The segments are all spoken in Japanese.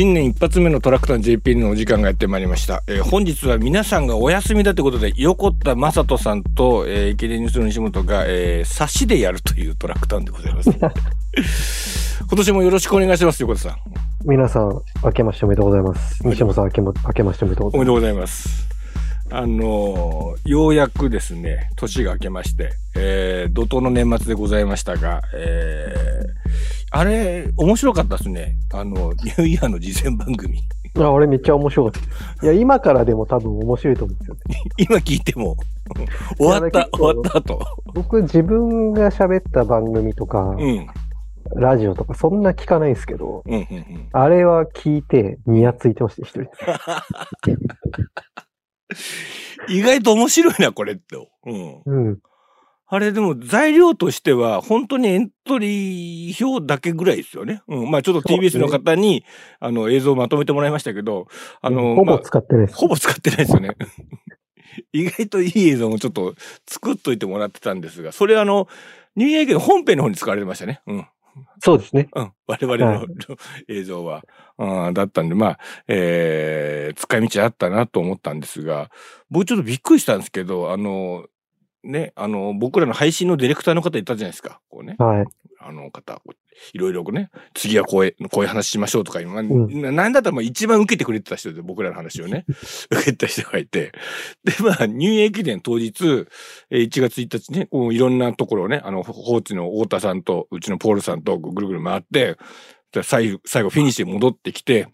新年一発目のトラクター JP のお時間がやってまいりました。えー本日は皆さんがお休みだということで、横田正人さんと、えー、池田ニュースの西本が、えー、差しでやるというトラクターでございます。今年もよろしくお願いします、横田さん。皆さん、明けましておめでとうございます。西本さん、明けま明けましておめでとうございおめでとうございます。あのーようやくですね、年が明けまして、えー、怒涛の年末でございましたが、えー、あれ、面白かったですね。あの、ニューイヤーの事前番組。あ、俺めっちゃ面白かった。いや、今からでも多分面白いと思うんですよね。今聞いても、終わった、終わった後。僕、自分が喋った番組とか、うん。ラジオとか、そんな聞かないんですけど、うん、うん、うん。あれは聞いて、ニヤついてました、一人で。意外と面白いな、これって。うん。うん。あれでも材料としては本当にエントリー表だけぐらいですよね。うん。まあちょっと TBS ねの方に、あの映像をまとめてもらいましたけど、あの、ほぼまあ使ってないです。ほぼ使ってないですよね。意外といい映像もちょっと作っといてもらってたんですが、それあの、ニューイヤー駅の本編の方に使われてましたね。うん。そうですね。うん。我々の、はい映像は、うん、だったんで、まあ、えー、使い道あったなと思ったんですが、僕ちょっとびっくりしたんですけど、あの、ね、あの、僕らの配信のディレクターの方いたじゃないですか。こうね。はい。あの方、いろいろね、次はこういう、こういう話しましょうとか、今、んななんだったらまあ一番受けてくれてた人で、僕らの話をね、受けてた人がいて。で、まあ、ニューイヤー駅伝当日、えー1月1日ね、こういろんなところをね、あの、ホーチの太田さんと、うちのポールさんとぐるぐる回って、で最後、最後フィニッシュに戻ってきて、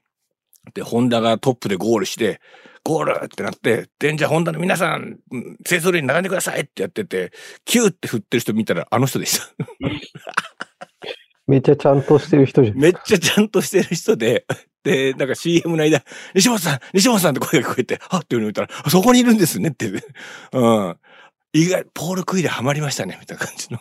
で、ホンダがトップでゴールして、ゴールってなって、で、じゃあホンダの皆さん、うん清掃レーンに並んでくださいってやってて、キューって振ってる人見たらあの人でした。めっちゃちゃんとしてる人じゃん。めっちゃちゃんとしてる人で、で、なんか CM の間、西本さん西本さんって声が聞こえて、はっっていうのを言ったら、あそこにいるんですねって。うん。意外、ポール・クイでハマりましたね、みたいな感じの。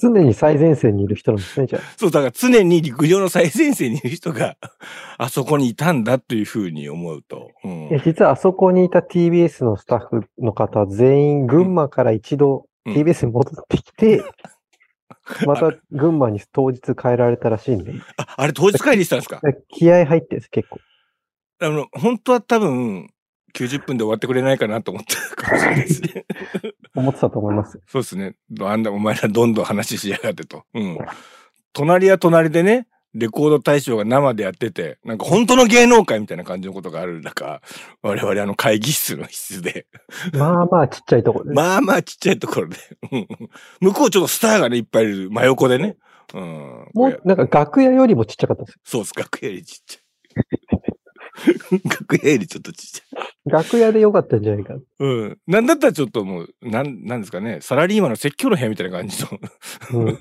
常に最前線にいる人なんですね、じゃあ。そう、だから常に陸上の最前線にいる人が、あそこにいたんだというふうに思うと。うん実はあそこにいた TBS のスタッフの方全員群馬から一度うん TBS に戻ってきて、また群馬に当日変えられたらしいんで、あ、あれ当日会議したんですか？気合入ってです、結構。あの、本当は多分、90分で終わってくれないかなと思ったかもしれないですね。思ってたと思います。そうですね。あんな、お前らどんどん話しやがってと。うん。隣は隣でね、レコード大賞が生でやってて、なんか本当の芸能界みたいな感じのことがある中、我々あの会議室の室で、まあまあちっちゃいところで。まあまあちっちゃいところで、うん向こうちょっとスターがね、いっぱいいる真横でね。うん。もうなんか楽屋よりもちっちゃかったんですよ。そうです、楽屋よりちっちゃい。楽屋よりちょっとちっちゃい。楽屋でよかったんじゃないか。うん。なんだったらちょっともう、なん、なんですかね、サラリーマンの説教の部屋みたいな感じの、うん。い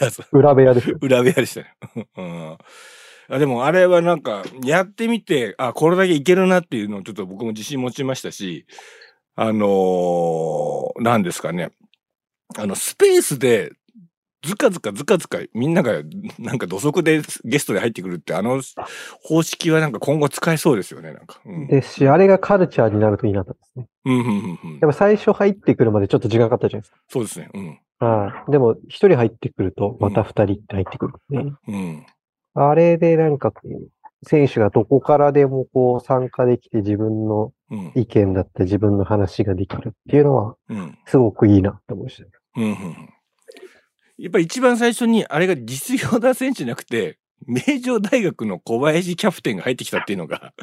や、裏部屋で。裏部屋でしたね。うん。あでもあれはなんか、やってみて、あ、これだけいけるなっていうのをちょっと僕も自信持ちましたし、あのー、なんですかね。あの、スペースで、ずかずかずかずかみんながなんか土足でゲストで入ってくるってあの方式はなんか今後使えそうですよね、なんか。うん。ですし、あれがカルチャーになるといいなとですね。うん、うん、うんうん。やっぱ最初入ってくるまでちょっと時間かかったじゃないですそうですね。うん。か。はい。でも、一人入ってくると、また二人って入ってくるんで、うん。あれでなんかこう、選手がどこからでもこう参加できて自分のうん。意見だったり自分の話ができるっていうのはうん。すごくいいなって思いましたね。うんうんうんやっぱり一番最初にあれが実業団選手じゃなくて、名城大学の小林キャプテンが入ってきたっていうのが、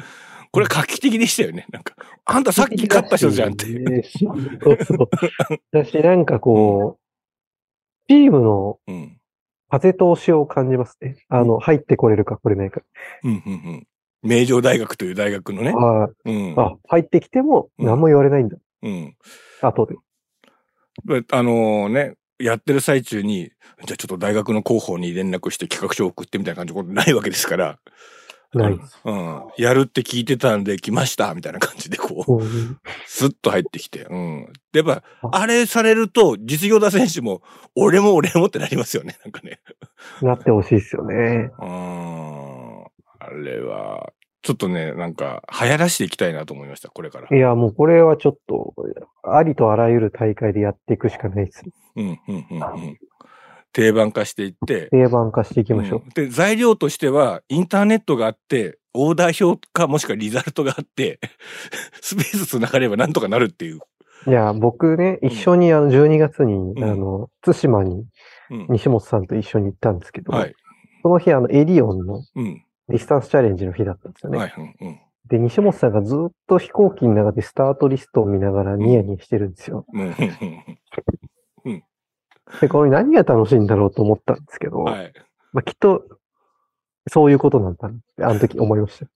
これは画期的でしたよね。なんか、あんたさっき勝った人じゃんって。ねそうそう。だし、なんかこう、チームのうん。風通しを感じますね。あの、入ってこれるか来れないか。うんうんうん。名城大学という大学のね。あうん。あ、入ってきてもうん何も言われないんだ。うん。後で。あのね、やってる最中に、じゃあちょっと大学の広報に連絡して企画書を送ってみたいな感じのことないわけですから。ない。うん。やるって聞いてたんで来ましたみたいな感じでこう。うんスッと入ってきて。うん。で、やっぱ、ああれされると、実業団選手も、俺も俺もってなりますよね。なんかね。なってほしいですよね。うーん。あれは、ちょっとね、なんか、流行らしていきたいなと思いました、これから。いや、もうこれはちょっと、ありとあらゆる大会でやっていくしかないです。うん、うん、うん、うん。定番化していって、定番化していきましょうんで、材料としては、インターネットがあって、オーダー表かもしくはリザルトがあって、スペース繋がればなんとかなるっていう。う。いや、僕ね、一緒にあの、12月に、んあの、対馬にうん。西本さんと一緒に行ったんですけど、はい。その日あの、エディオンのうん。ディスタンスチャレンジの日だったんですよね。はい。うん。うんで、西本さんがずっと飛行機の中でスタートリストを見ながらニヤニヤしてるんですよ。うんで、これ何が楽しいんだろうと思ったんですけど、うん。はい。まあ、きっと、そういうことなんだなって、あの時思いました。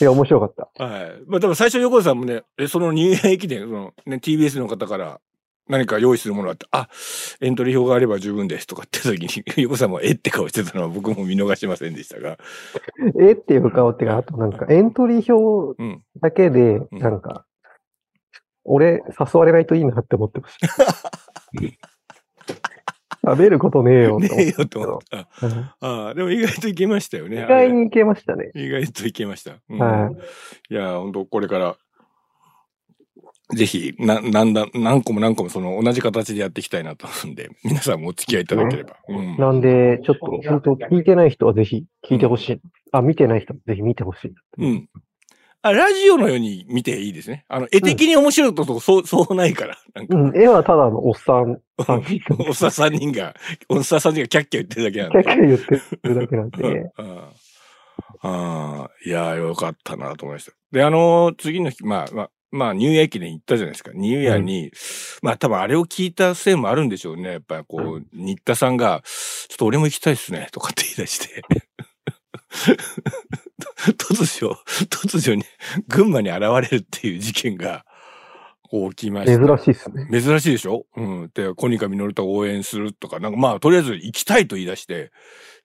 いや、面白かった。はい。まあ、でも最初横田さんもね、え、そのニューイヤー駅伝、そのね、TBS の方から何か用意するものがあって、あ、エントリー表があれば十分ですとかって時に、横田さんもえ？って顔してたのは僕も見逃しませんでしたが。え？っていう顔ってか、あとなんかエントリー表うん。だけで、うんなんか、俺、誘われないといいなって思ってました。食べることねえよねえよ思と思った。ああ、でも意外といけましたよね。意外にいけましたね。意外といけました。うんはいや、本当これから、ぜひ、な、なんだ、何個も何個もその同じ形でやっていきたいなと思うんで、皆さんもお付き合いいただければ。うん。なんで、ちょっと、本当聞いてない人はぜひ聞いてほしい。あ、見てない人はぜひ見てほしい。うん。あ、ラジオのように見ていいですね。あの、絵的に面白いこと、そう、そうないから。なんか、うん、絵はただのおっさん おっさん3人が、おっさん3人がキャッキャ言ってるだけなんで。ャッキャ言ってるだけなんで。うんああ、いやー、よかったなと思いました。で、あのー次の日、まあ、まあ、まあ、ニューイヤー駅伝行ったじゃないですか。ニューイヤーに、まあ、多分あれを聞いたせいもあるんでしょうね。やっぱりこう、う新田さんが、ちょっと俺も行きたいっすね、とかって言い出して。突如、突如に、群馬に現れるっていう事件が、起きました。珍しいっすね。珍しいでしょ？うん。で、コニカミノルタを応援するとか、なんかまあ、とりあえず行きたいと言い出して、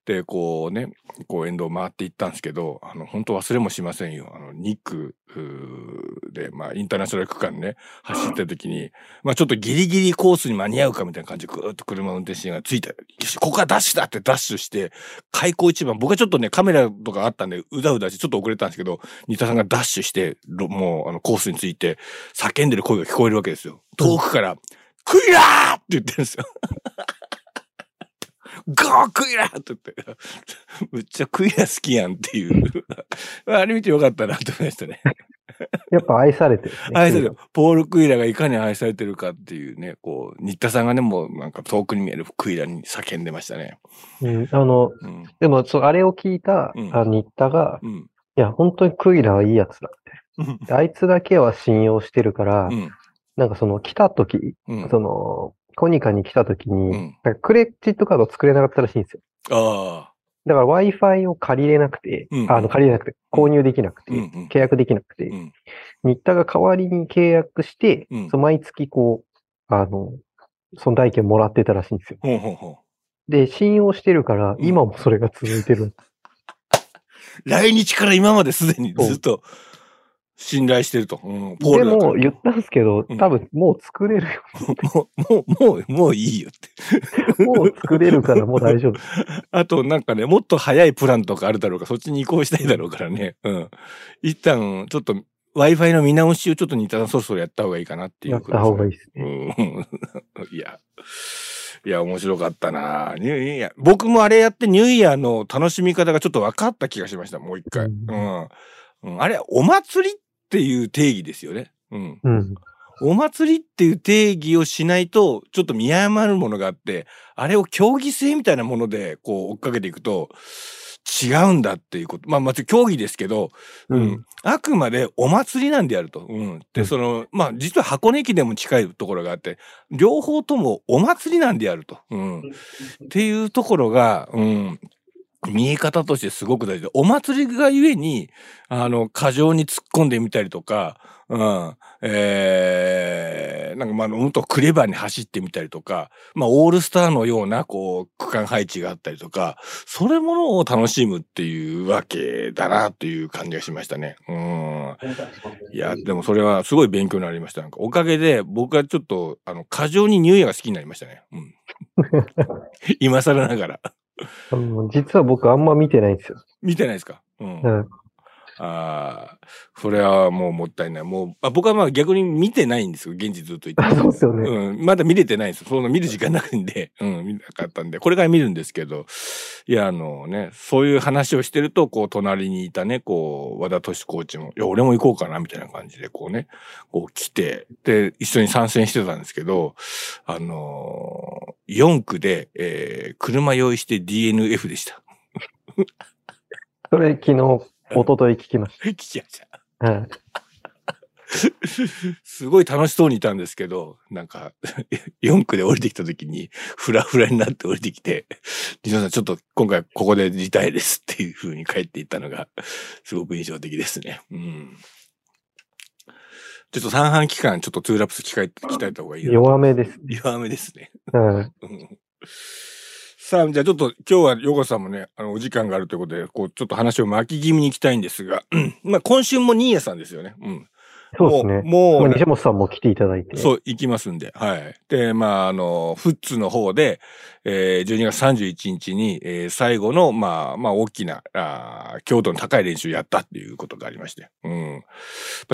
で、こうね、こう沿道を回っていったんですけど、あの、本当忘れもしませんよ。あの、2区うーで、まあ、インターナショナル区間ね、走ってる時に、まあ、ちょっとギリギリコースに間に合うかみたいな感じで、ぐーっと車運転しながついた。ここはダッシュだってダッシュして、開口一番、僕はちょっとね、カメラとかあったんで、うだうだしてちょっと遅れたんですけど、新田さんがダッシュして、もう、あの、コースについて、叫んでる声が聞こえるわけですよ。遠くから、クイラーって言ってるんですよ。ゴークイラーって言って。むっちゃクイラ好きやんっていう。あれ見てよかったなと思いましたね。やっぱ愛されてる、ね。愛される。ポール・クイラがいかに愛されてるかっていうね、こう、新田さんがね、もうなんか遠くに見えるクイラに叫んでましたね。うん、あの、うん。でも、そう、あれを聞いた、うんあ新田が、うん。いや、本当にクイラはいいやつだって。であいつだけは信用してるから、うん。なんかその来た時、うん。その、コニカに来た時に、うんなんかクレジットカード作れなかったらしいんですよ。ああ。だから Wi-Fi を借りれなくて、うんあの、借りれなくて、購入できなくて、うんうん。契約できなくて、うん。新田が代わりに契約して、うんその毎月こう、あの、その代金もらってたらしいんですよ。ほうほうほう。で、信用してるから、うん今もそれが続いてる。来日から今まですでにずっと信頼してると。うん、ポーでルだからも、言ったんですけどうん、多分もう作れるよ。もう、もう、もう、もういいよって。もう作れるからもう大丈夫。あと、なんかね、もっと早いプランとかあるだろうから、そっちに移行したいだろうからね。うん。一旦、ちょっと、Wi-Fi の見直しをちょっと似たそろそろやった方がいいかなっていうやった方がいいですね。うん。いや。いや、面白かったなニューイヤー。僕もあれやってニューイヤーの楽しみ方がちょっと分かった気がしました、もう一回。ううんん。うん、あれ、お祭りっていう定義ですよね。うん。うん。お祭りっていう定義をしないと、ちょっと見誤るものがあって、あれを競技性みたいなもので、こう、追っかけていくと、違うんだっていうこと。まあ、まず競技ですけど、うん。うんあくまでお祭りなんであると。うん。で、うんその、まあ、実は箱根駅でも近いところがあって、両方ともお祭りなんであると。うん。っていうところが、うん。見え方としてすごく大事で、お祭りがゆえに、あの、過剰に突っ込んでみたりとか、うん。えー、なんかまあ、もっとクレバーに走ってみたりとか、まあ、オールスターのような、こう、区間配置があったりとか、それものを楽しむっていうわけだな、という感じがしましたね。うん。いや、でもそれはすごい勉強になりました。なんかおかげで僕はちょっと、あの、過剰にニューイヤーが好きになりましたね。うん。今更ながら。あの実は僕あんま見てないんですよ。見てないですか？うん。うんああ、それはもうもったいない。もう、あ僕はまあ逆に見てないんですよ。現地ずっと言って。あそうですよね。うん、まだ見れてないんですよ。その見る時間なくんで、うん、見なかったんで、これから見るんですけど、いや、あのね、そういう話をしてると、こう、隣にいたね、こう、和田敏コーチも、いや、俺も行こうかな、みたいな感じで、こうね、こう来て、で、一緒に参戦してたんですけど、あのー、4区で、えー、車用意して DNF でした。それ昨日、一昨日聞きまし 聞きました。た。はい。すごい楽しそうにいたんですけど、なんか、4区で降りてきた時に、フラフラになって降りてきて、リノさんちょっと今回ここでリタイですっていう風に帰っていったのが、すごく印象的ですね。うん。ちょっと三半期間、ちょっとツーラプス鍛え、鍛えた方がいいな。弱めです。弱めですね。はい。うんさあ、じゃあちょっと今日はヨコさんもね、あの、お時間があるということで、こう、ちょっと話を巻き気味に行きたいんですが、う んまあ今週もニーヤさんですよね。うん。そうですね。もう、西本さんも来ていただいて。そう、行きますんで。はい。で、まあ、あの、フッツの方で、えー、12月31日に、えー最後の、まあ、まあ、大きな、あー強度の高い練習やったっていうことがありまして。うん。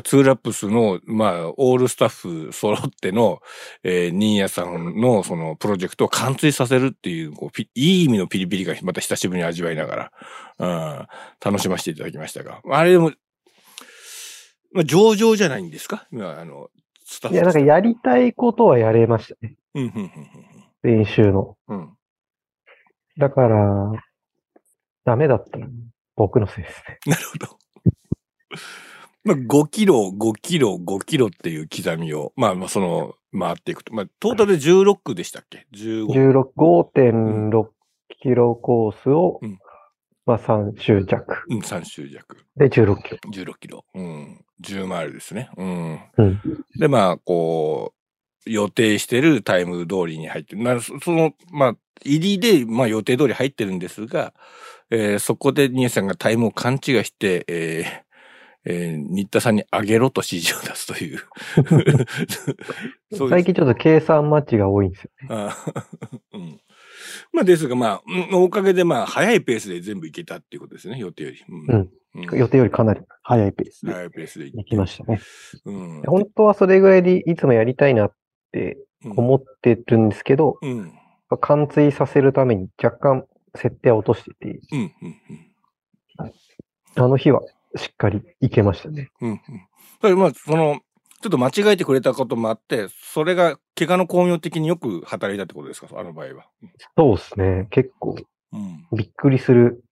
ツーラップスの、まあ、オールスタッフ揃っての、えー、ニーヤさんの、その、プロジェクトを完遂させるっていう、こうピいい意味のピリピリがまた久しぶりに味わいながら、うん、楽しませていただきましたが。あれでも、まあ、上々じゃないんですか？今、あの、スタッフいや、なんかやりたいことはやれましたね。うん、うん、練習の。うん、うん。だから、ダメだったら僕のせいですね。なるほど。まあ、5キロ、5キロ、5キロっていう刻みを、まあ、まあ、その、回っていくと。まあ、トータルで16区でしたっけ ?15。16 5.6キロコースを、うんまあ3周弱。うん、3周弱。で16キロ。16キロ。うん。10マイルですね。うん。うん。で、まあ、こう、予定してるタイム通りに入ってる。なそその、まあ、入りで、まあ予定通り入ってるんですが、えーそこでニエさんがタイムを勘違いして、えーえー新田さんにあげろと指示を出すという。最近ちょっと計算マッチが多いんですよね。あ うん。まあですが、まあ、うんおかげでまあ、早いペースで全部行けたっていうことですね、予定より。うん。うん予定よりかなり早いペースで早いペースで行。きましたね。うん。本当はそれぐらいでいつもやりたいなってうん思ってるんですけど、うん。貫通させるために若干設定を落としてて、うん。うん。うん。あの日はしっかり行けましたね。うんうん。だまあ、その、ちょっと間違えてくれたこともあって、それが怪我の巧妙的によく働いたってことですか？あの場合は。そうですね。結構うん。びっくりする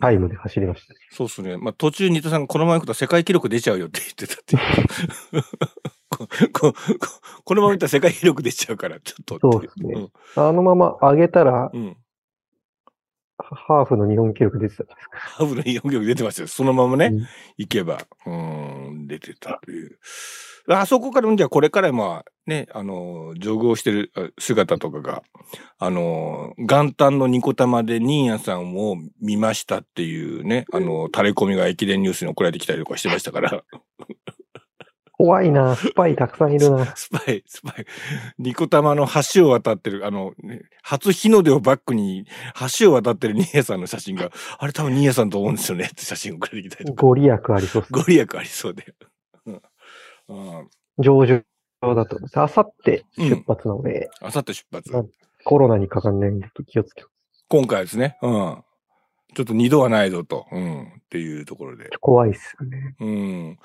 タイムで走りましたね。そうっすね。まあ途中、新田さんがこのまま行くと世界記録出ちゃうよって言ってたっていう。ここここのまま行ったら世界記録出ちゃうから、ちょっとそうですね。あのまま上げたら、うん。うん。ハーフの日本記録出てたじゃないですか。ハーフの日本記録出てますよ。そのままね、うん行けば、うーん、出てたという。あそこから、じゃあこれからまあね、あの、ジョグをしてるあ姿とかが、あの、元旦のニコ玉でニーヤさんを見ましたっていうね、あの、垂れ込みが駅伝ニュースに送られてきたりとかしてましたから、怖いな。スパイたくさんいるな。スパイ、スパイ、ニコ玉の橋を渡ってる、あの、ね、初日の出をバックに橋を渡ってるニーヤさんの写真が、あれ多分ニーヤさんと思うんですよねって写真送られてきたりとか。ご利益ありそうです。ご利益ありそうで。うん。うん上旬だと。あさって出発なので、あさって出発。うんコロナにかかんないんで気をつけます。今回ですね。うん。ちょっと二度はないぞと。うん。っていうところで。怖いっすよね。うん。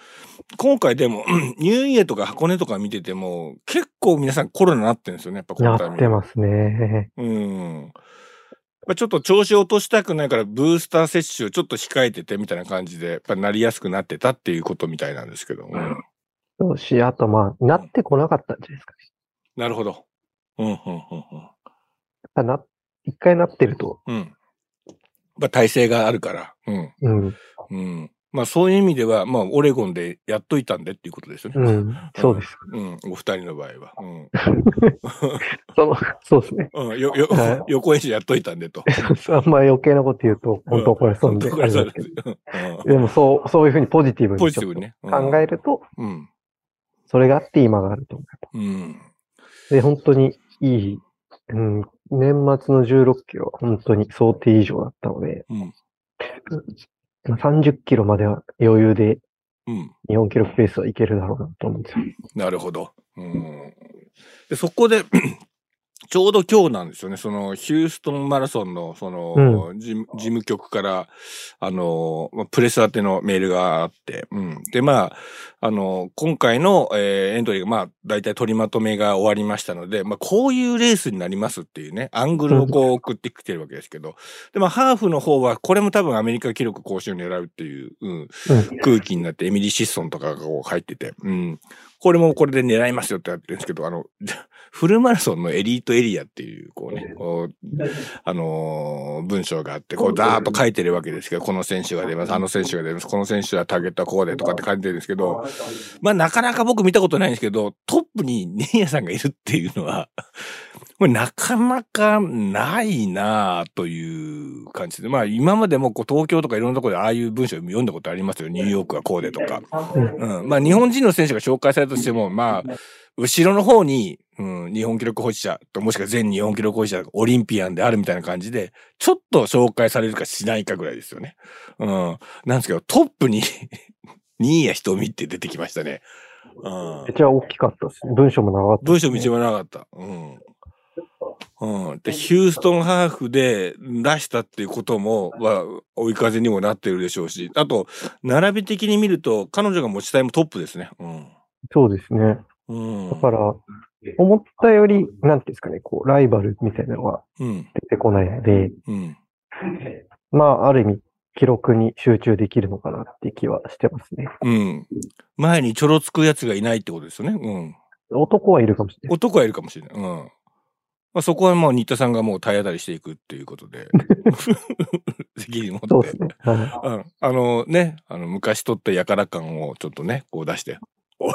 今回でも、う んニューイヤーとか箱根とか見てても、結構皆さんコロナなってるんですよね。やっぱこなのタイミングってますね。うん。ちょっと調子を落としたくないから、ブースター接種をちょっと控えててみたいな感じで、やっぱなりやすくなってたっていうことみたいなんですけど。うん。そうし、あとまあ、なってこなかったんじゃないですかね。なるほど。うん、うん、うん、やっぱな、一回なってると、うん。うん。まあ、体制があるから。うん。うん、うん。まあ、そういう意味では、まあ、オレゴンでやっといたんでっていうことですよね。うん、そうです。うん。お二人の場合は。うん。その、そうですね。うん、よ、よはい、予行演習やっといたんでと。あんま余計なこと言うと、本当怒られそうで、本当これそうですでもそう、そういうふうにポジティブにポジティブにね。うん考えると、うん。それがあって今があると思う。うん。で、本当にいい、うん、年末の16キロは本当に想定以上だったので、うん。まあ30キロまでは余裕でうん。日本記録ペースはいけるだろうなと思うんですよ。なるほど。うん。で、そこで、ちょうど今日なんですよね。その、ヒューストンマラソンの、その、事務事務局から、あの、まあプレス宛てのメールがあって、うん。で、まあ、あの、今回の、えーエントリーが、まあ、大体取りまとめが終わりましたので、まあ、こういうレースになりますっていうね、アングルをこう送ってきてるわけですけど、で、まあ、ハーフの方は、これも多分アメリカ記録更新を狙うっていう、うん、うん。空気になってエミリー・シッソンとかがこう入ってて、うん。これもこれで狙いますよってやってるんですけど、あの、フルマラソンのエリートエリアっていう、こうね、こう、あのー文章があって、こう、ザーッと書いてるわけですけど、この選手が出ます、あの選手が出ます、この選手はターゲットはこうでとかって書いてるんですけど、まあ、なかなか僕見たことないんですけど、トップにネイヤさんがいるっていうのは、これなかなかないなあという感じで、まあ今までもこう東京とかいろんなところでああいう文章読んだことありますよ。ニューヨークはこうでとか。うん。まあ日本人の選手が紹介されたとしても、まあ、後ろの方に、うん、日本記録保持者と、もしくは全日本記録保持者、オリンピアンであるみたいな感じで、ちょっと紹介されるかしないかぐらいですよね。うん。なんですけど、トップに、新谷瞳って出てきましたね。うんめっ。ちゃ大きかったですね。文章も長かったね、章道はなかった。うん。うん。で、ヒューストンハーフで出したっていうことも、は、追い風にもなってるでしょうし、あと、並び的に見ると、彼女が持ちタイムトップですね。うん。そうですね。うん。だから、思ったより、なんていうんですかね、こう、ライバルみたいなのがうん。出てこないので、うん。まあ、ある意味、記録に集中できるのかなって気はしてますね。うん。前にちょろつくやつがいないってことですよね。うん。男はいるかもしれない。男はいるかもしれない。うん。まあ、そこはもう新田さんがもう体当たりしていくっていうことで、責任持って。そうですね。はいうん。あのね、あの、昔取ったやから感をちょっとね、こう出して、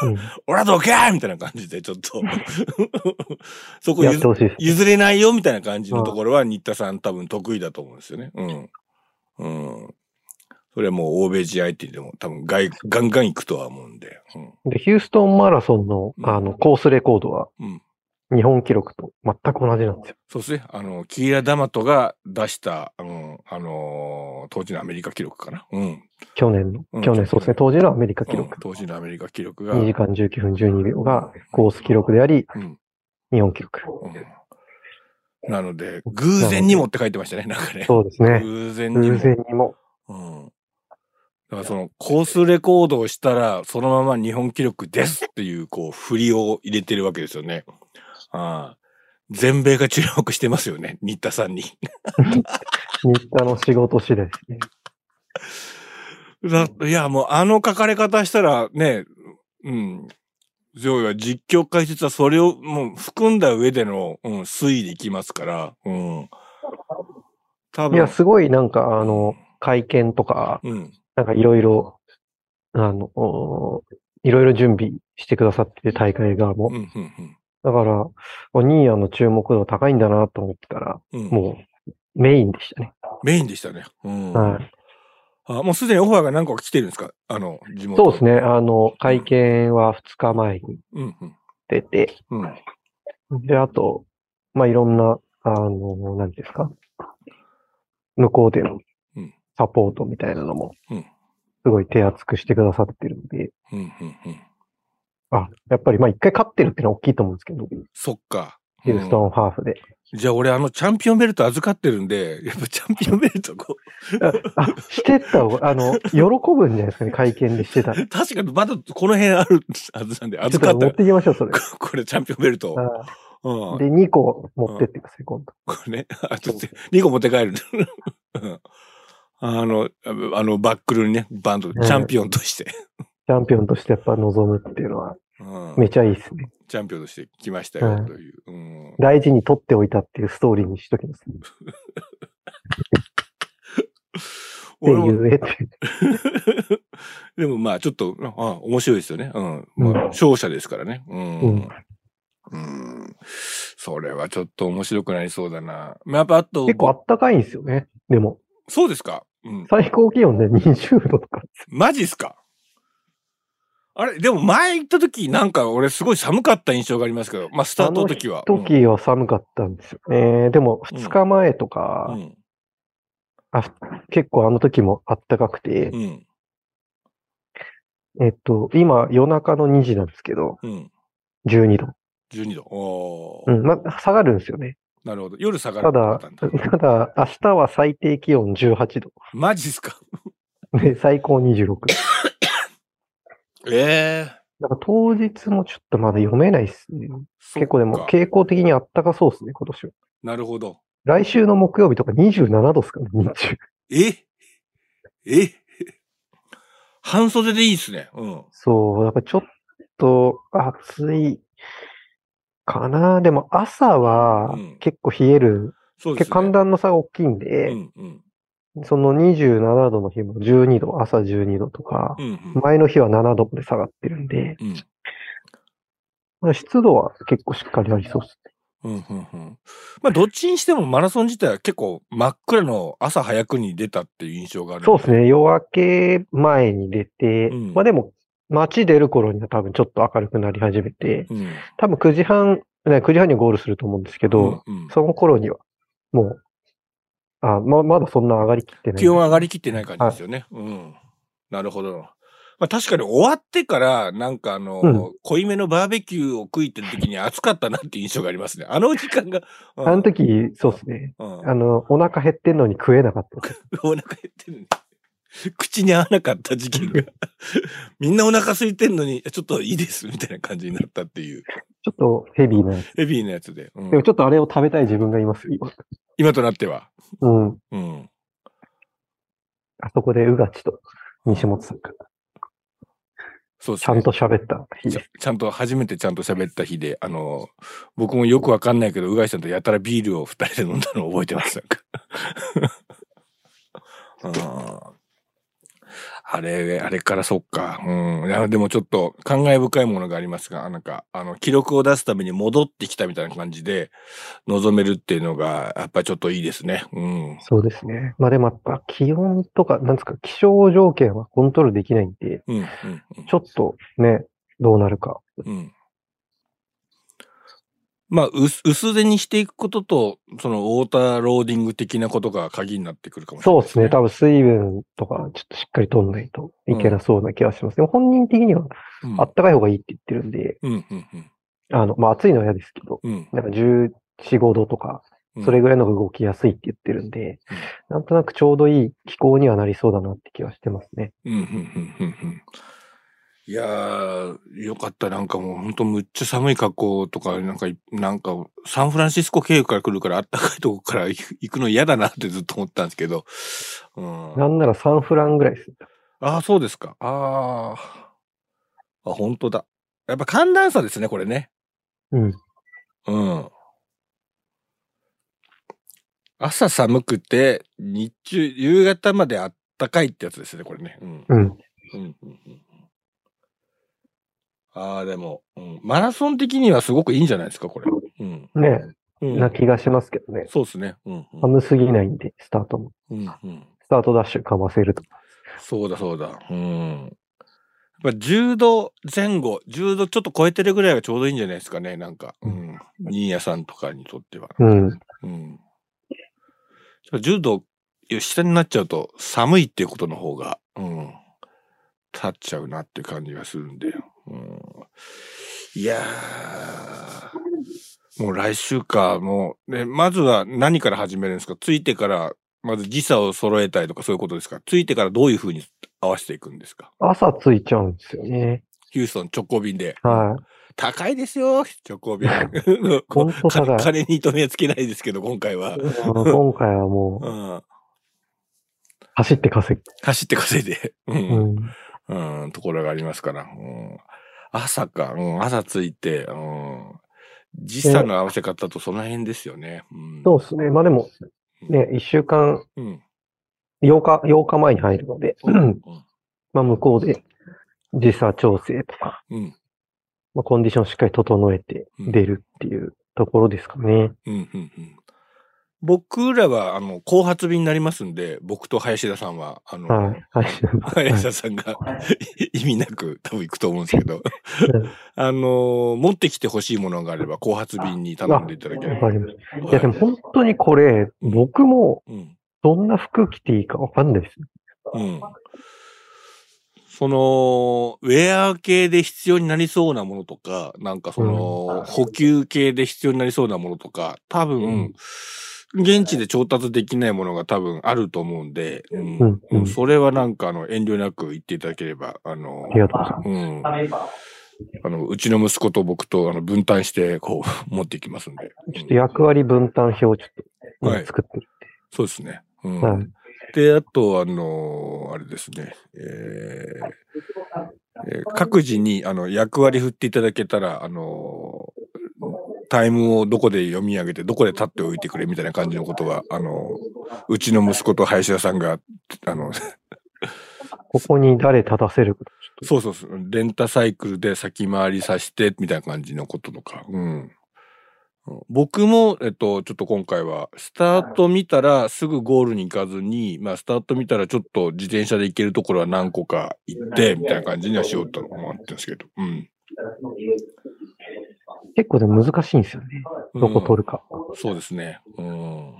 うん俺はどけーみたいな感じで、ちょっと、そこ譲れないよみたいな感じのところは、新田さん多分得意だと思うんですよね。うん。うん。それはもう欧米試合って言っても多分ガイガンガン行くとは思うんで。で、ヒューストンマラソンの、うんあの、コースレコードは、うん。うん。日本記録と全く同じなんですよ。そうですね。あの、キーラ・ダマトが出した、うん、あのー当時のアメリカ記録かな。うん。去年の、うん去年、そうですね、当時のアメリカ記うん録。当時のアメリカ記録が。2時間19分12秒がコース記録であり、うん。日本記録。うん。なので、偶然にもって書いてましたね、なんかね。そうですね。偶然にも。偶然にも。うん。だからその、コースレコードをしたら、そのまま日本記録ですっていう、こう、振りを入れてるわけですよね。ああ全米が注目してますよね、新田さんに。新田の仕事次第ですね。だいや、もうあの書かれ方したらね、うん。要は実況解説はそれをもう含んだ上での、うん、推移でいきますから、うん。多分。いや、すごいなんか、あの、会見とか、うん。なんかいろいろ、あの、おいろいろ準備してくださってて、大会側もうん、。うん、うん。だから、おニーヤの注目度高いんだなと思ってたら、うん、もう、メインでしたね。メインでしたね。うん。はい。あもうすでにオファーが何個か来てるんですか？あの、地元。そうですね。あの、会見は2日前にうん、うん。出て、うん。で、あと、まあ、いろんな、あの、何ですか？向こうでのうんサポートみたいなのもうん、すごい手厚くしてくださってるんで、うん、うん、うん。あ、やっぱり、まあ、一回勝ってるってのは大きいと思うんですけど、そっか。ヒルストンハーフで。じゃあ俺あのチャンピオンベルト預かってるんで、やっぱチャンピオンベルトこあ、してった方が、あの、喜ぶんじゃないですかね、会見でしてたら。う、確かにまだこの辺あるはずなんで、預かっと持ったてきましょう、それ。これチャンピオンベルト。あうん。で、2個持ってってください、今度。これね、あと2個持って帰る。うんあの、あのバックルにね、バンド、チャンピオンとして。チャンピオンとしてやっぱ望むっていうのは、うんめちゃいいですね。チャンピオンとして来ましたよ、うんという。うん大事に取っておいたっていうストーリーにしときます。って俺もいうえって。でもまあちょっと、あ面白いですよね。うん。まあ、うん勝者ですからね。うん。うんうん。それはちょっと面白くなりそうだな。まあやっぱあと、結構あったかいんですよね。でも、そうですか？うん。最高気温で20度とか。マジっすか？あれでも前行った時なんか俺すごい寒かった印象がありますけど、まあスタートの時は。時は寒かったんですよね。でも、2日前とか、うん。あ、結構あの時もあったかくてう、ん。えっと、今夜中の2時なんですけど、うん。12度。12度。おーうん、まあ、下がるんですよね。なるほど。夜下がたるだってことなんだ、ただ、明日は最低気温18度。マジっすか？で、最高26 度。ええだから当日もちょっとまだ読めないっすね。結構でもか傾向的にあったかそうですね、今年は。なるほど。来週の木曜日とか27度っすかね、日中。え？え？半袖でいいっすね。うん。そう、だからちょっと暑いかな。でも朝はうん結構冷える。そうですね。寒暖の差が大きいんうで、んうん。その27度の日も12度、朝12度とか、うんうん。前の日は7度まで下がってるんで、うん。まあ湿度は結構しっかりありそうですね。うんうんうん。まあ、どっちにしてもマラソン自体は結構真っ暗の朝早くに出たっていう印象がある。そうです。ね。夜明け前に出て、うんまあでも、街出る頃には多分ちょっと明るくなり始めて、うん。多分9時半、ね、9時半にゴールすると思うんですけど、うんうんその頃には、もう、あ、ま、まだそんな上がりきってない。気温上がりきってない感じですよね。うん。なるほど。まあ確かに終わってから、なんかあの、うん濃いめのバーベキューを食いてる時に暑かったなっていう印象がありますね。あの時間が。うんあの時、そうですね。うんあの、お腹減ってんのに食えなかった。お腹減ってるのに。口に合わなかった時期が。みんなお腹空いてんのに、ちょっといいです、みたいな感じになったっていう、ちょっとヘビーなやつ。ヘビーなやつで。うんでもちょっとあれを食べたい自分がいますよ、今。今となっては。うん。うん。あそこでうがちと西本さんがそうですね。ちゃんと喋った日。ちゃちゃんと初めてちゃんと喋った日で、あの、僕もよくわかんないけど、うがいさんとやたらビールを二人で飲んだのを覚えてます。なんか うんあれ、あれからそっか。うん。いや、でもちょっと感慨深いものがありますが、なんか、あの、記録を出すために戻ってきたみたいな感じで、臨めるっていうのが、やっぱりちょっといいですね。うん。そうですね。まあでもやっぱ気温とか、なんですか、気象条件はコントロールできないんで、うん。うん。ちょっとね、どうなるか。うん。まあ、薄薄手にしていくことと、その、ウォーターローディング的なことが鍵になってくるかもしれないそうですね。多分水分とかちょっとしっかり取んないといけなそうな気がします。でも本人的にはうんあったかい方がいいって言ってるんで、うん、うん、うん。あの、まあ暑いのは嫌ですけど、うん。なんか14、5度とか、うんそれぐらいの動きやすいって言ってるんで、なんとなくちょうどいい気候にはなりそうだなって気はしてますね。うん、うん、うん、うんうん。いやー、よかった。なんかもう本当むっちゃ寒い格好とか、なんか、なんか、サンフランシスコ経由から来るから、あったかいとこから行く行くの嫌だなってずっと思ったんですけど。うん。なんならサンフランぐらいです。ああ、そうですか。ああ。あ、本当だ。やっぱ寒暖差ですね、これね。うん。うん。朝寒くて、日中、夕方まであったかいってやつですね、これね。うん。うん。うんうんうんああ、でも、うん、マラソン的にはすごくいいんじゃないですか、これ。うん。ねうん、な気がしますけどね。そうですね。うん、うん寒すぎないんで、スタートも。うんうん。スタートダッシュかませると。そうだそうだ。うん。やっぱ10度前後、10度ちょっと超えてるぐらいがちょうどいいんじゃないですかね、なんか。うん。新谷さんとかにとっては。うん。うん。10度下になっちゃうと寒いっていうことの方が、うん。立っちゃうなっていう感じがするんで。うん。いやー。もう来週か、もう、ね、まずは何から始めるんですか？ついてから、まず時差を揃えたりとかそういうことですか？ついてからどういう風に合わせていくんですか？朝ついちゃうんですよね。ヒューストン直行便で。はい。高いですよ、直行便。ほんと高い金に糸目はつけないですけど、今回は。今回はもう、うん。走って稼走って稼いで、うぐ。ん、うん。うん、ところがありますから。うん、朝か、うん、朝着いて、うん、時差の合わせ方とその辺ですよね。うん、そうですね。まあでも、ね、一週間、うん。8日、8日前に入るので、うん。まあ向こうで時差調整とか、うん。まあコンディションしっかり整えて出るっていうところですかね。うん。うん。うん。僕らは、あの、後発便になりますんで、僕と林田さんは、あの、はい。はい。林田さんが意味なく多分行くと思うんですけど、うんあの、持ってきてほしいものがあれば、後発便に頼んでいただければ。わかりました。いやでも本当にこれ、僕もうん。どんな服着ていいかわかんないです。うん。その、ウェア系で必要になりそうなものとか、なんかその、補給系で必要になりそうなものとか、多分、現地で調達できないものが多分あると思うんで、うんうんうんそれはなんかあの、遠慮なく言っていただければ、あのあ、りがとうございます。うん。あの、うちの息子と僕とあの分担して、こう、持っていきますんで。ちょっと役割分担表をちょっと今はい作ってるそうですね。うん。はいで、あと、あの、あれですね。えーえー各自に、あの、役割振っていただけたら、あの、タイムをどこで読み上げて、どこで立っておいてくれみたいな感じのことは、あの、うちの息子と林田さんが、あの、ここに誰立たせるか。そうそうそう、レンタサイクルで先回りさせて、みたいな感じのこととか。うん。うん僕も、えっと、ちょっと今回は、スタート見たらすぐゴールに行かずに、まあ、スタート見たらちょっと自転車で行けるところは何個か行って、みたいな感じにはしようと思ってるんですけど。うん。結構でも難しいんですよね。どこ取るか。そうですね。うん。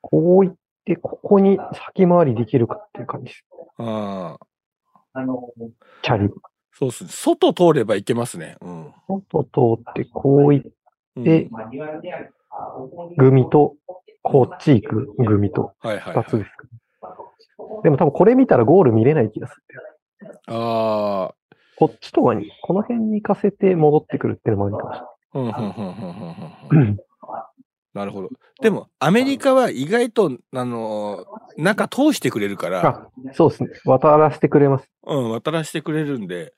こう行って、ここに先回りできるかっていう感じです。ああ、チャリ。そうですね。外通れば行けますね。うん。外通って、こう行っうんで組と、こっち行く組と。二つですか、でも多分これ見たらゴール見れない気がする。ああ、こっちとかに、この辺に行かせて戻ってくるっていうのもありかもし。れない。なるほど。でも、アメリカは意外と、あのー中通してくれるから、あ、そうですね。渡らせてくれます。うん、渡らせてくれるんで、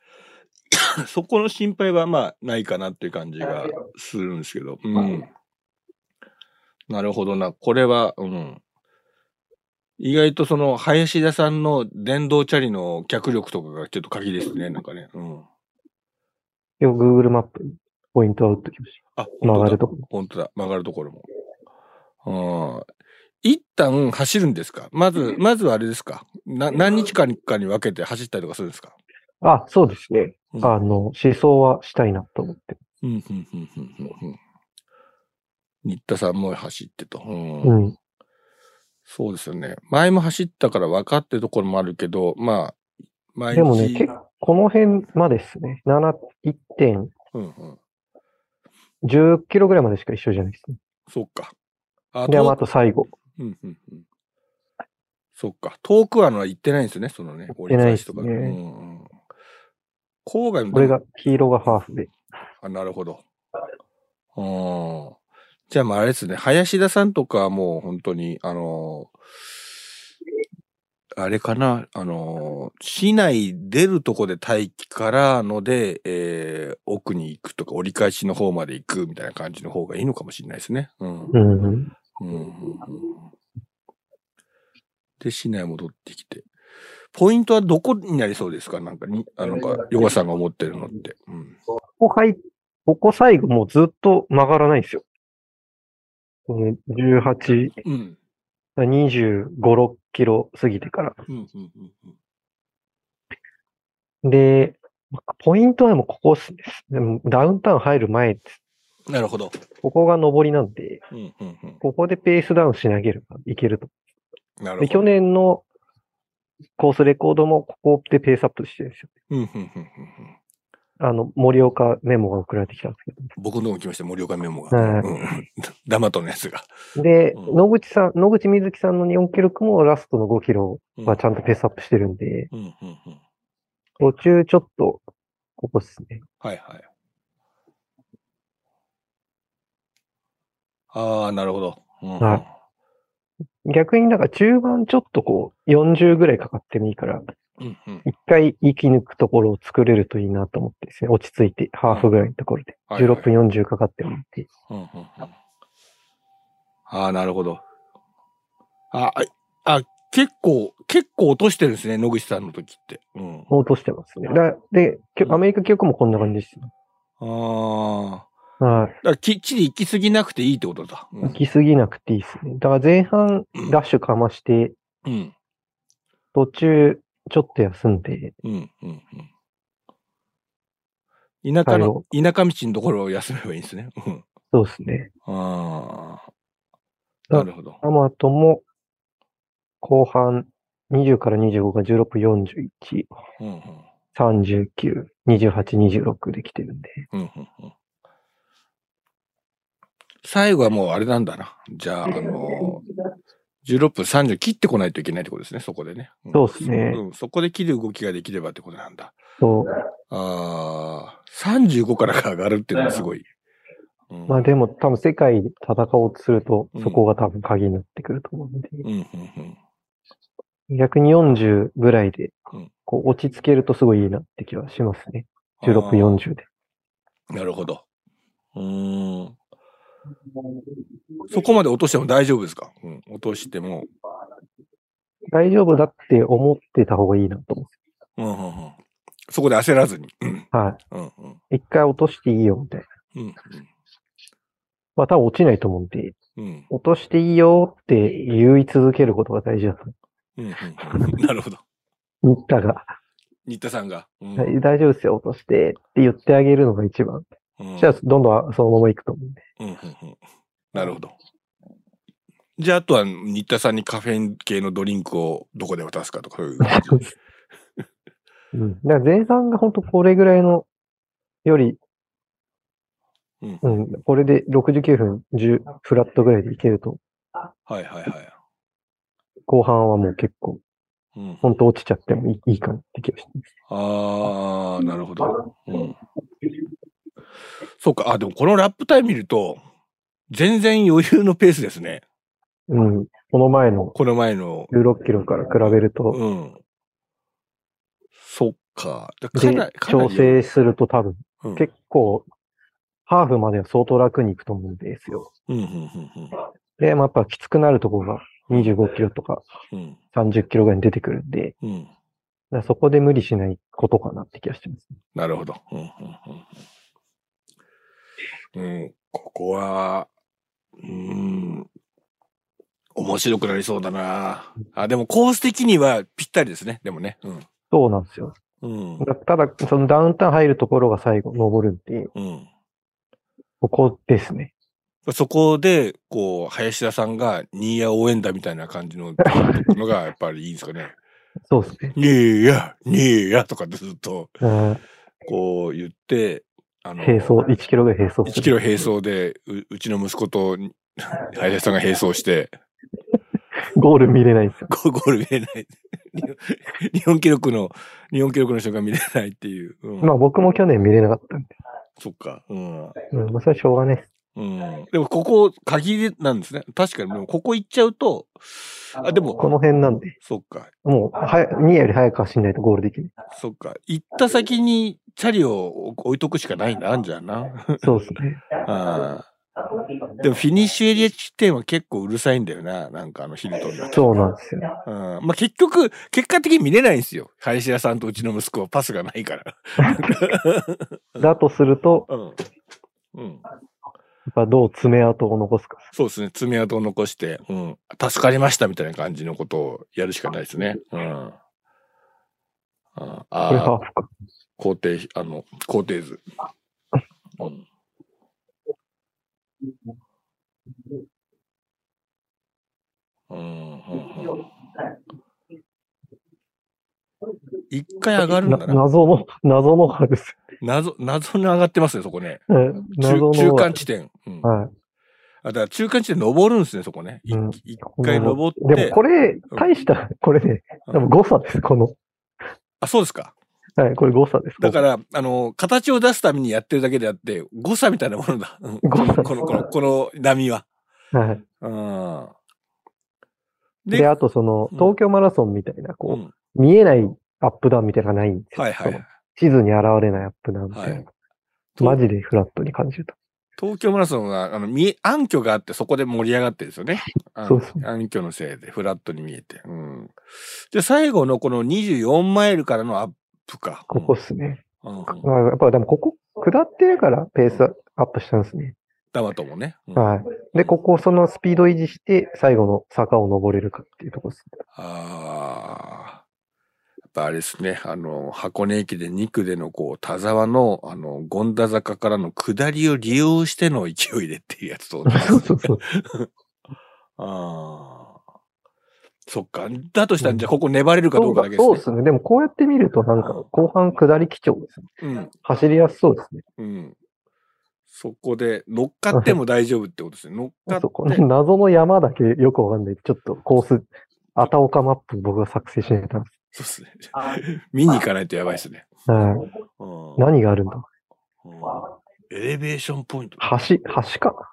そこの心配はまあないかなっていう感じがするんですけど、うん。なるほどな。これは、うん。意外とその、林田さんの電動チャリの脚力とかがちょっと鍵ですね、なんかね。うん。よ、Google マップにポイントを打っときましあ、た。曲がるととこ。本当だ。曲がるところも。うん。一旦走るんですか？まず、まずはあれですか？な何日間かに分けて走ったりとかするんですか？あ、そうですね。うんあの、思想はしたいなと思って。うん、うん、うん、うん、新田さんも走ってと。うんうん。そうですよね。前も走ったから分かってるところもあるけど、まあ、毎日。でもね、結構、この辺までですね。7、1点、うんうん。10キロぐらいまでしか一緒じゃないですね。そっか。あで、まあ、と最後。うんうんうん。そっか。遠くはのは行ってないんですよね、そのね。折り返しとか。行ってないですうんうん。郊外もこれが、黄色がハーフで。あ、なるほど。うん。じゃあ、まあ、あれですね。林田さんとかはもう本当に、あのあれかな、あの市内出るとこで待機からので、えー奥に行くとか、折り返しの方まで行くみたいな感じの方がいいのかもしれないですね。うん。うんで、市内戻ってきて。ポイントはどこになりそうですか？なんかに、あの、ヨガさんが思ってるのって。うん。ここ入っ、ここ最後もうずっと曲がらないんですよ。この18、うん。25、6キロ過ぎてから。うん、うん、うんうん。で、ポイントはもうここですね。ダウンタウン入る前です。なるほど。ここが上りなんで、うん、うん、うん。ここでペースダウンしなければいけると。で、なるほど。去年のコースレコードもここでペースアップしてるんですよ。うん、うん、うん、うんうん。あの、森岡メモが送られてきたんですけ僕のとこに来ました、森岡メモが。はい。ダマトのやつが。ど。で、うん野口さん、野口みずきさんの日本記録もラストの5キロうんはちゃんとペースアップしてるんで、うん、うん、うん。途中ちょっと、ここですね。はい、はい。ああ、なるほど。うん、はい逆になんか中盤ちょっとこう、40ぐらいかかってもいいから、うん、うん。一回生き抜くところを作れるといいなと思ってですね、落ち着いて、ハーフぐらいのところで、はいはい16分40かかってもいいんで、うんうんうんああ、なるほど。あ、あ、あ結構、結構落としてるんですね、野口さんの時って。うん。落としてますね。だで、アメリカ記録もこんな感じですよ。ああ。はい。だきっちり行き過ぎなくていいってことだ。うん行き過ぎなくていいですね。だから前半、ダッシュかまして、うん。途中、ちょっと休んで、うん。うん。うん。田舎の、田舎道のところを休めばいいんですね。うん。そうですね。ああ。なるほど。アマトも、後半20から25が16分41、うんうん。39、28、26できてるんで。うんうんうん。最後はもうあれなんだな。じゃあ、あの16分30切ってこないといけないってことですね、そこでね。んそうですねうん、そこで切る動きができればってことなんだ。そう。ああ、35からが上がるっていうのはすごい。うん、まあでも多分世界で戦おうとするとうん、そこが多分鍵になってくると思うんで。うん、うん、うん。逆に40ぐらいでうん、こう落ち着けるとすごいいいなって気はしますね。16分40で。なるほど。うーん。そこまで落としても大丈夫ですか？うん。落としても。大丈夫だって思ってた方がいいなと思うん、うん、うん。そこで焦らずに。うん、う。はい。うん、うん。一回落としていいよ、みたいな。うん、まあ多分落ちないと思うんで、うん。うん、落としていいよって言い続けることが大事だと。うん、うん。なるほど。新田が、新田さんが。うんはい大丈夫ですよ、落としてって言ってあげるのが一番。うんじゃあ、どんどんそのまま行くと思うんで。うんうんうんなるほど。じゃあ、あとは、新田さんにカフェイン系のドリンクをどこで渡すかとか、そういう感じ。うん。だから前半が本当これぐらいのより、うんうん、これで69分10フラットぐらいでいけると、はいはいはい。後半はもう結構、うん、本当落ちちゃってもいいいいかなって気がしてます。ああ、なるほど。うん。そうか、あ、でもこのラップタイム見ると、全然余裕のペースですね。うん。この前のこの前の。16キロから比べると、うん。そっか。かでなり、か調整すると多分、うん結構、ハーフまでは相当楽にいくと思うんですよ。うん、うん、うん、で、まあ、やっぱきつくなるところが25キロとかうん。30キロぐらいに出てくるんで、うん。そこで無理しないことかなって気がしてます。なるほど。うん、うん、うん。うん、ここは、うん、面白くなりそうだな。あ、でもコース的にはぴったりですね。でもね。うん。そうなんですよ。うん。だただ、そのダウンタウン入るところが最後登るんで、うん。ここですね。そこで、こう、林田さんが、ニーヤ応援団みたいな感じの、のが、やっぱりいいんですかね。そうですね。ニーヤ、ニーヤとかってずっと、うんこう言って、あの、並走、1キロぐらい並走す1る。キロ並走で、ううちの息子と、林田さんが並走して、ゴール見れないんですよ。ゴ ゴール見れない。日本記録の、日本記録の人が見れないっていう。うん、まあ僕も去年見れなかったんで。そっか。うん。うん、まあそれはしょうがないです。うん。でも、ここ、限りなんですね。確かに、もうここ行っちゃうと、あ、でも、この辺なんで、そっか。もう、はや、2より早く走んないとゴールできない。そっか。行った先にチャリを置いとくしかないんだ、あんじゃんな。そうですね。ああでもフィニッシュエリア地点は結構うるさいんだよな。なんかあのヒルトンだと。そうなんですよ。うん。まあ、結局、結果的に見れないんですよ。林田さんとうちの息子はパスがないから。だとすると、うん。うん。やっぱどう爪痕を残すか。そうですね。爪痕を残して、うん。助かりましたみたいな感じのことをやるしかないですね。うん。ああこれハあーフか。工程、あの、工程図。うん。うん、うん、うん。一回上がるんだなな。謎の、謎のハです。謎、謎に上がってますね、そこね。うん謎中の。中間地点。うん。あ、はい。だから中間地点登るんですね、そこね。いうん一回登って。でもこれ、大した、これね、うんでも誤差です、この。あ、そうですか。はい、これ誤差です。だから、あの、形を出すためにやってるだけであって、誤差みたいなものだ。う ん誤差この、この、この波は。はい。うん。で、あとその、うん東京マラソンみたいな、うこう、ん、見えないアップダウンみたいなのがないんですよ。はいはい。地図に現れないアップダウンみたいな。はいマジでフラットに感じると。東京マラソンは、あの、見え、暗渠があって、そこで盛り上がってるんですよね。そうそう暗渠のせいで、フラットに見えて。うん。で、最後のこの24マイルからのアップか。ここっすね。うん。やっぱでもここ、下ってるからペースアップしたんですね。ダマトもね。うんはい。で、ここそのスピード維持して、最後の坂を登れるかっていうところですね。ああ。ぱあれですね。あの、箱根駅で2区でのこう、田沢の、あの、権田坂からの下りを利用しての勢いでっていうやつと同じそうそうそう。ああ。そっか。だとしたら、じゃあここ粘れるかどうかだけですね。そうですね。でもこうやって見るとなんか後半下り基調ですね。うん。走りやすそうですね。うん。そこで乗っかっても大丈夫ってことですね。乗っかって。謎の山だけよくわかんない。ちょっとコース、あたおかマップ僕が作成してたんでそうですね。見に行かないとやばいですね。す。はい。うん何があるんだ？うん elevation point。橋、橋か？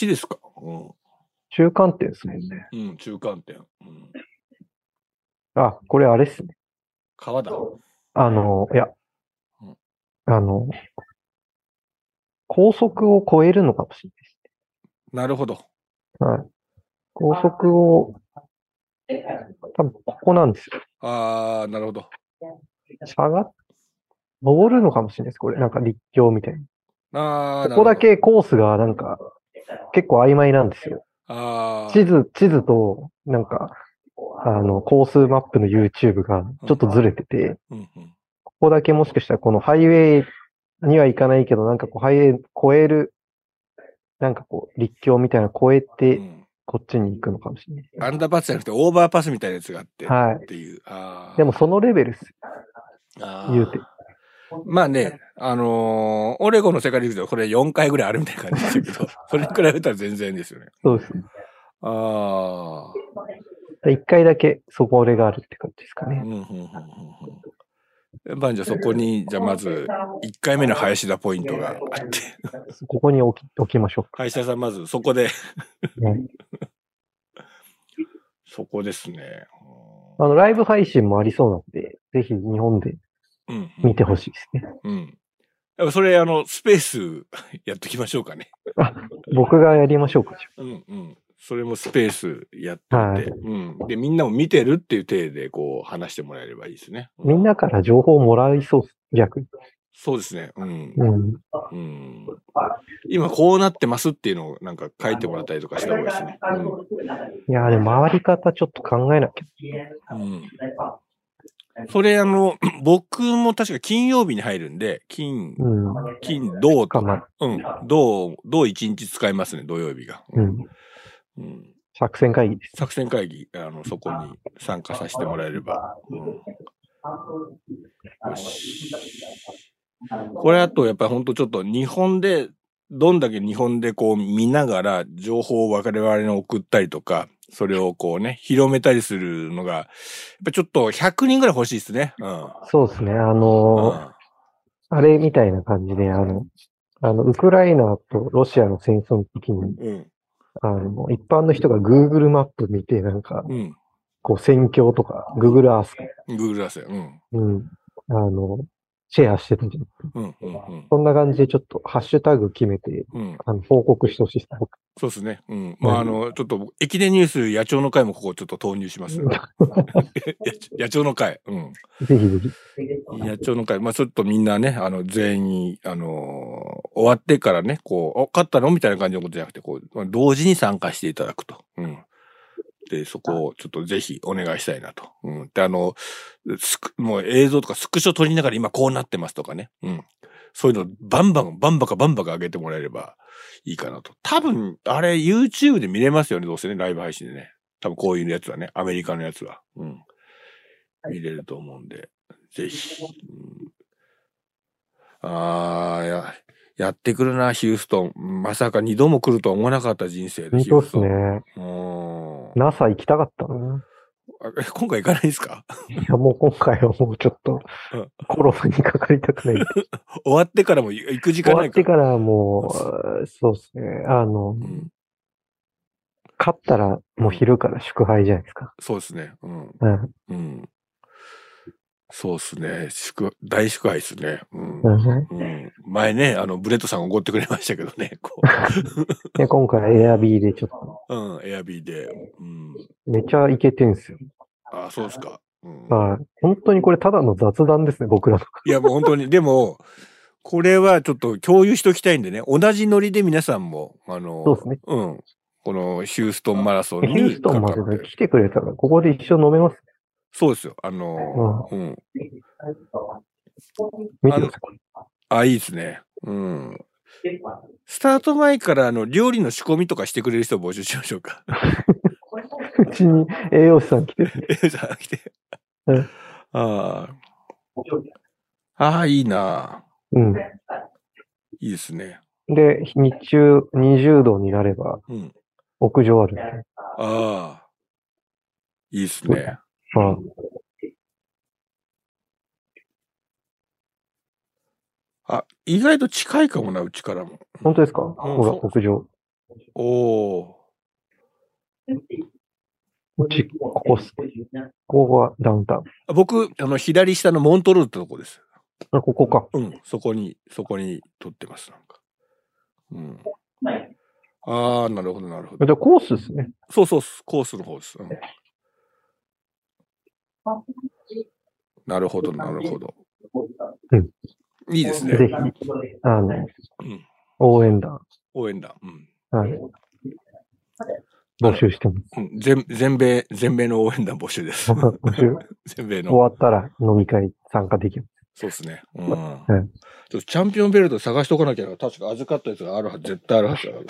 橋ですか？う中間点ですもんね。ん。うん、中間点。うん。あ、これあれっすね。川だ。あの、いやうん、あの、高速を超えるのかもしれなるほど。ないです。はい。高速を、多分ここなんですよ。ああ、なるほど。下がっ、登るのかもしれないです。これ、なんか立教みたいな。ああ、ここだけコースがなんか、結構曖昧なんですよ。ああ。地図、地図と、なんか、あの、コースマップの YouTube がちょっとずれてて、うんうん。ここだけもしかしたらこのハイウェイには行かないけど、なんかこうハイウェイ越える、なんかこう、立教みたいなの越えうて、んこっちに行くのかもしれない。アンダーパスじゃなくてオーバーパスみたいなやつがあって。はいっていう。でもそのレベルっす。言うて。まあね、あのーオレゴンの世界陸上、これ4回ぐらいあるみたいな感じですけど、それに比べたら全然ですよね。そうです。ああ。一回だけそこれがあるって感じですかね。うんうんうんうんうんやっぱじゃあそこに、じゃあまず、1回目の林田ポイントがあって、ここに置き置きましょう林田さんまずそこで、か。ね そこですね。あの、ライブ配信もありそうなんで、ぜひ日本でうん、うん。見てほしいですね。うん。やっぱそれ、あの、スペースやっときましょうかね。僕がやりましょうか。うんうん。それもスペースやっあてて、うん。で、みんなも見てるっていう体で、こう、話してもらえればいいですね。みんなから情報をもらいそう。逆に。そうですね。うん。うん。うん。今こうなってますっていうのをなんか書いてもらったりとかした方がいいですね。いやーでも回り方ちょっと考えなきゃ。うん。うん。それあの、僕も確か金曜日に入るんで、金、うん。金、土と、かま、うん、土、土一日使いますね、土曜日が。うん。うん。作戦会議です。作戦会議、あの、そこに参加させてもらえれば。うんよし。これあと、やっぱり本当ちょっと日本で、どんだけ日本でこう見ながら情報を我々に送ったりとか、それをこうね、広めたりするのが、やっぱちょっと100人ぐらい欲しいですね。うん。そうですね。あのーあれみたいな感じで、あの、あの、ウクライナとロシアの戦争の時に、うん。あの、一般の人が Google マップ見て、なんか、うん。こう、戦況とか、Google Earth うん。Google 出せよ。うん。うん。あの、シェアしてたんじゃない？うん。うん。そんな感じでちょっとハッシュタグ決めて、うん。うん。あの、報告してほしいです。僕そうですね。うん。まあ、あの、ちょっと、駅伝ニュース野鳥の会もここちょっと投入します。野鳥の会。うん。ぜひぜひ。野鳥の会。まあ、ちょっとみんなね、あの、全員、あのー終わってからね、こう、あ、勝ったの？みたいな感じのことじゃなくて、こう、同時に参加していただくと。うん。で、そこをちょっとぜひお願いしたいなと。うん。で、あの、スクもう映像とかスクショ撮りながら今こうなってますとかね。うん。そういうのバンバン、バンバカバンバカ上げてもらえればいいかなと。多分、あれ YouTube で見れますよね、どうせね、ライブ配信でね。多分こういうやつはね、アメリカのやつは。うん。見れると思うんで、ぜひ。うん、あー、や、やってくるな、ヒューストン。まさか二度も来るとは思わなかった人生で。ヒューストン。ね。うん。NASA 行きたかったな。今回行かないですか？いや、もう今回はもうちょっとうん、コロナにかかりたくない。終わってからも行く時終間ないか？ら。わってからもう、そうですね。あの、うん、勝ったらもう昼から祝杯じゃないですか。そうですね。うん。うん。うん。そうですね。祝、大祝杯ですね。うん。うんうん、前ね、あの、ブレットさんおごってくれましたけどね。こで 今回エアビーでちょっと、う。うん、エアビーで。うん。めちゃイケてんすよ。あ、そうですか。うん。はい。本当にこれただの雑談ですね、僕らの。いや、もう本当に、でも、これはちょっと共有しときたいんでね、同じノリで皆さんも、あの、そうですね。うん。このヒューストンマラソンにヒューストンまで来てくれたら、ここで一緒に飲めます。そうですよ。あの、うん。見てください。あ、いいですね。うん。スタート前からあの料理の仕込みとかしてくれる人を募集しましょうか。うちに栄養士さん来てる。え、じゃあ来て。うんああ。ああ、いいな。うん。いいですね。で、日中20度になればうん。屋上ある。ああ。いいですね。まあ、あ、意外と近いかもな、うちからも。本当ですか？ほら、屋上。おお。うち、ここっす。ここがダウンタウン。あ僕、あの、左下のモントルーってとこです。あ、ここか。うん、そこに、そこに撮ってます、なんか。うん。ああ、なるほど、なるほど。じゃあコースですね。そうそう、コースの方です。うん、なるほど、なるほど。うんいいですぜね。ひ、あの、うん。応援団、応援団。うん。はい。募集してます。うん、全全米、全米の応援団募集です。募集？全米の。終わったら飲み会参加できる。そうですね。うん。いちょっとチャンピオンベルト探しとかなきゃな。確か預かったやつがあるはず、絶対あるはずだから。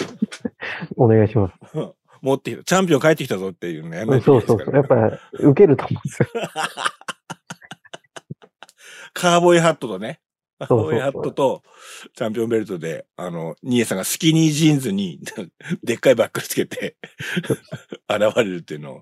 お願いします。持ってきた。チャンピオン帰ってきたぞっていうね。そうそうそう。やっぱり、受けると思うんですよ。カーボーイハットとね。カーボーイハットと、チャンピオンベルトで、あの、ニエさんがスキニージーンズに、でっかいバッグつけて、現れるっていうのを、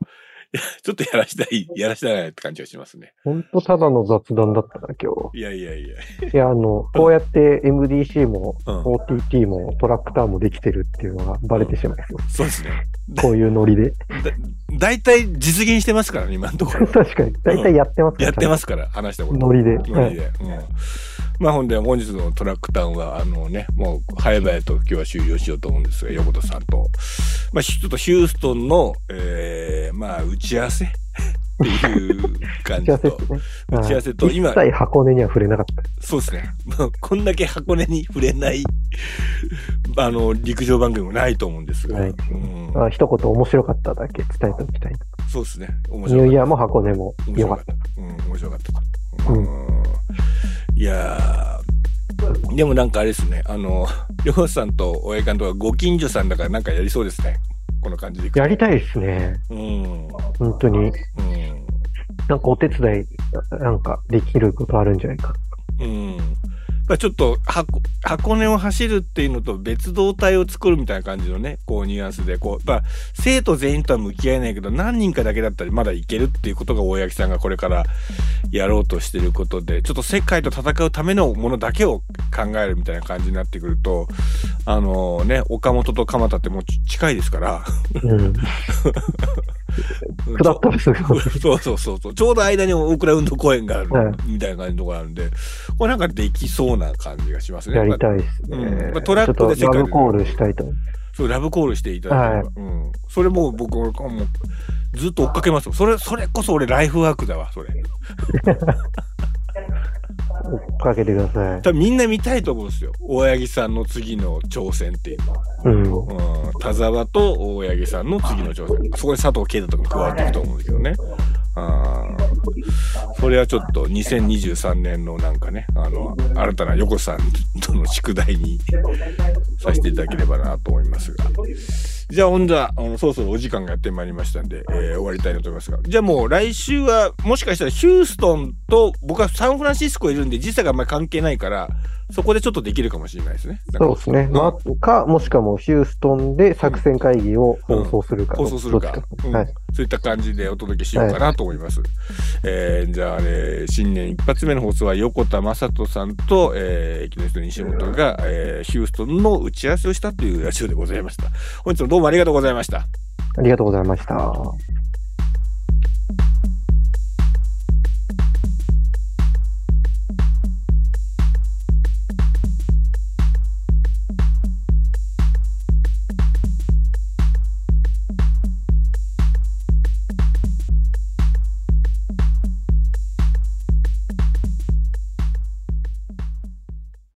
ちょっとやらしたい、やらしたいなって感じがしますね。ほんとただの雑談だったな、今いやいやいや。日。いや、あの、こうやって MDC もうん OTT もトラクターもできてるっていうのがバレてしまいそう。そうですね。こういうノリで。だ、だいたい実現してますからね、今のところ。確かに。だいたいやってますやってますすから、話したこと。ノリで。はい。ノリで。うん。まあほんで、本日のトラックタウンは、あのね、もう、早々と今日は終了しようと思うんですが、横田さんと、まあ、ちょっとヒューストンの、えー、まあ、打ち合わせ？っていう感じと打ち合わせと、今一、切箱根には触れなかった。そうですね。もうこんだけ箱根に触れない、あの、陸上番組もないと思うんですが、はいうん、あ一言面白かっただけ伝えておきたい。そうですね。面ニ白かったューイヤーも箱根も。良かったうん、面白かった。ううんん。いやー、でもなんかあれですね、あの、りょうさんと大江監督はご近所さんだからなんかやりそうですね。この感じでやりたいですね。うん。本当に。うん。なんかお手伝い、なんかできることあるんじゃないか。うん。まあちょっと箱箱根を走るっていうのと別動隊を作るみたいな感じのねこうニュアンスでこう、まあ、生徒全員とは向き合えないけど何人かだけだったらまだいけるっていうことが大八木さんがこれからやろうとしてることでちょっと世界と戦うためのものだけを考えるみたいな感じになってくるとあのね岡本と鎌田ってもうち近いですから。うん。下ったらすぐ。そうそうそうそう。ちょうど間に大倉運動公園がある、はいみたいな感じのところあるんで、これなんかできそうな感じがしますね。やりたいですね。うんまあトラックで世界でラブコールしたいと。そう、ラブコールしていただければ。うん。それもう僕もうずっと追っかけますよ。それ、それこそ俺ライフワークだわ、それ。追っかけてください。多分みんな見たいと思うんですよ。大八木さんの次の挑戦っていうのは。うん。うん。田沢と大八木さんの次の挑戦。そこに佐藤圭太とか加わっていくと思うんですけどね。あーそれはちょっと2023年のなんかね、あの、新たな横さんとの宿題にさせていただければなと思いますが。じゃあ、ほんじゃあ、あの、そろそろお時間がやってまいりましたんで、えー終わりたいなと思いますが。じゃあもう来週は、もしかしたらヒューストンと、僕はサンフランシスコいるんで、時差があんまり関係ないから、そこでちょっとできるかもしれないですね。そうですね。まあ、か、もしくはもうヒューストンで作戦会議を放送するか。放送するかどっちうんはい。そういった感じでお届けしようかなと思います。えーじゃあ、ね、新年一発目の放送は横田正人さんと、えー、木下西本が、えーヒューストンの打ち合わせをしたというラジオでございました。本日もどうもありがとうございました。ありがとうございました。